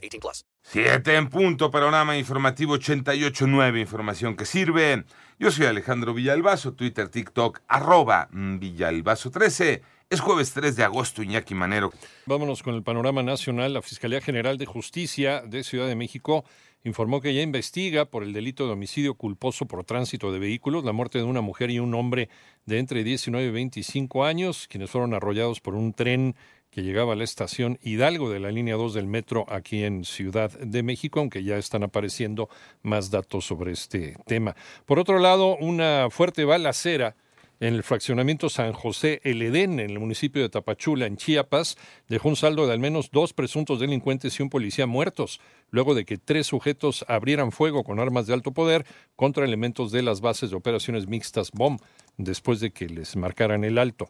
18 plus. Siete en punto, panorama informativo 88.9, información que sirve. Yo soy Alejandro Villalbazo, Twitter, TikTok, arroba Villalbazo13. Es jueves 3 de agosto, Iñaki Manero. Vámonos con el panorama nacional. La Fiscalía General de Justicia de Ciudad de México informó que ya investiga por el delito de homicidio culposo por tránsito de vehículos la muerte de una mujer y un hombre de entre 19 y 25 años, quienes fueron arrollados por un tren que llegaba a la estación Hidalgo de la línea 2 del metro aquí en Ciudad de México, aunque ya están apareciendo más datos sobre este tema. Por otro lado, una fuerte balacera en el fraccionamiento San José El Edén, en el municipio de Tapachula, en Chiapas, dejó un saldo de al menos dos presuntos delincuentes y un policía muertos, luego de que tres sujetos abrieran fuego con armas de alto poder contra elementos de las bases de operaciones mixtas BOM, después de que les marcaran el alto.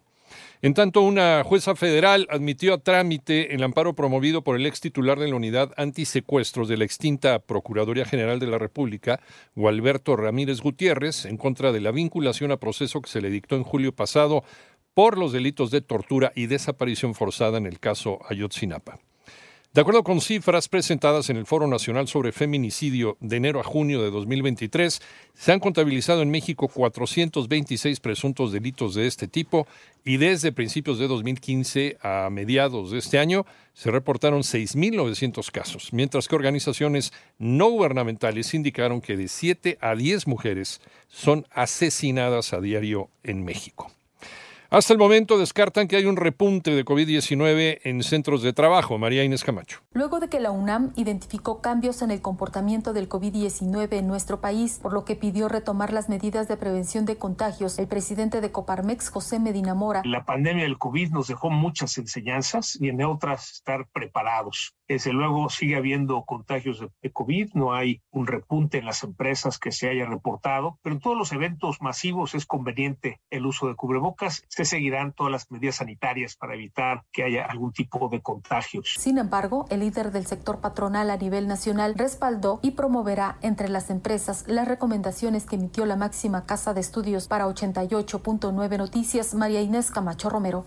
En tanto, una jueza federal admitió a trámite el amparo promovido por el ex titular de la unidad antisecuestros de la extinta Procuraduría General de la República, Gualberto Ramírez Gutiérrez, en contra de la vinculación a proceso que se le dictó en julio pasado por los delitos de tortura y desaparición forzada en el caso Ayotzinapa. De acuerdo con cifras presentadas en el Foro Nacional sobre Feminicidio de enero a junio de 2023, se han contabilizado en México 426 presuntos delitos de este tipo y desde principios de 2015 a mediados de este año se reportaron 6.900 casos, mientras que organizaciones no gubernamentales indicaron que de 7 a 10 mujeres son asesinadas a diario en México. Hasta el momento descartan que hay un repunte de COVID-19 en centros de trabajo. María Inés Camacho. Luego de que la UNAM identificó cambios en el comportamiento del COVID-19 en nuestro país, por lo que pidió retomar las medidas de prevención de contagios, el presidente de Coparmex, José Medina Mora. La pandemia del COVID nos dejó muchas enseñanzas y en otras estar preparados. Desde luego sigue habiendo contagios de COVID, no hay un repunte en las empresas que se haya reportado, pero en todos los eventos masivos es conveniente el uso de cubrebocas. Se seguirán todas las medidas sanitarias para evitar que haya algún tipo de contagios. Sin embargo, el líder del sector patronal a nivel nacional respaldó y promoverá entre las empresas las recomendaciones que emitió la máxima casa de estudios para 88.9 Noticias, María Inés Camacho Romero.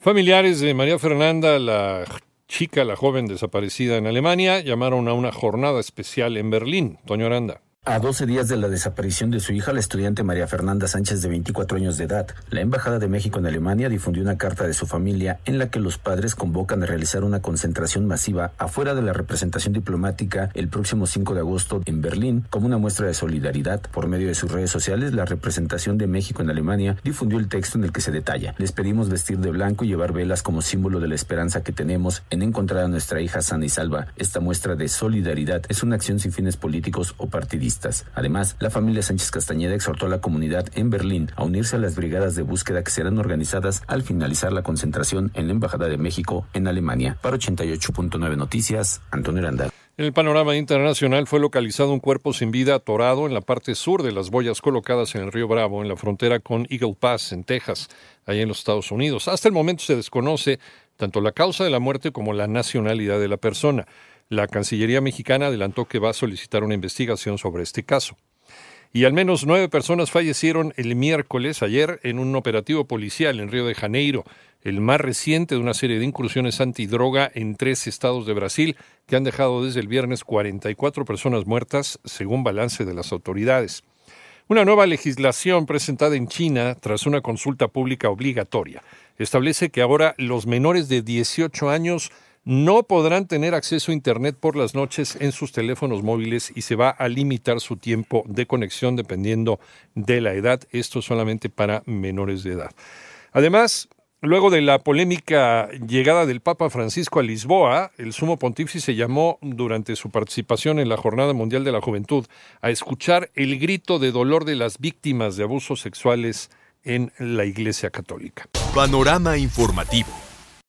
Familiares de María Fernanda, la chica, la joven desaparecida en Alemania, llamaron a una jornada especial en Berlín. Toño Aranda. A 12 días de la desaparición de su hija, la estudiante María Fernanda Sánchez, de 24 años de edad, la Embajada de México en Alemania difundió una carta de su familia en la que los padres convocan a realizar una concentración masiva afuera de la representación diplomática el próximo 5 de agosto en Berlín como una muestra de solidaridad. Por medio de sus redes sociales, la representación de México en Alemania difundió el texto en el que se detalla. Les pedimos vestir de blanco y llevar velas como símbolo de la esperanza que tenemos en encontrar a nuestra hija sana y salva. Esta muestra de solidaridad es una acción sin fines políticos o partidistas Además, la familia Sánchez Castañeda exhortó a la comunidad en Berlín a unirse a las brigadas de búsqueda que serán organizadas al finalizar la concentración en la Embajada de México en Alemania. Para 88.9 Noticias, Antonio Aranda. En el panorama internacional fue localizado un cuerpo sin vida atorado en la parte sur de las boyas colocadas en el río Bravo, en la frontera con Eagle Pass, en Texas, allá en los Estados Unidos. Hasta el momento se desconoce tanto la causa de la muerte como la nacionalidad de la persona. La Cancillería mexicana adelantó que va a solicitar una investigación sobre este caso. Y al menos nueve personas fallecieron el miércoles ayer en un operativo policial en Río de Janeiro, el más reciente de una serie de incursiones antidroga en tres estados de Brasil que han dejado desde el viernes 44 personas muertas, según balance de las autoridades. Una nueva legislación presentada en China tras una consulta pública obligatoria establece que ahora los menores de 18 años no podrán tener acceso a Internet por las noches en sus teléfonos móviles y se va a limitar su tiempo de conexión dependiendo de la edad. Esto solamente para menores de edad. Además, Luego de la polémica llegada del Papa Francisco a Lisboa, el sumo pontífice llamó durante su participación en la Jornada Mundial de la Juventud a escuchar el grito de dolor de las víctimas de abusos sexuales en la Iglesia Católica. Panorama informativo.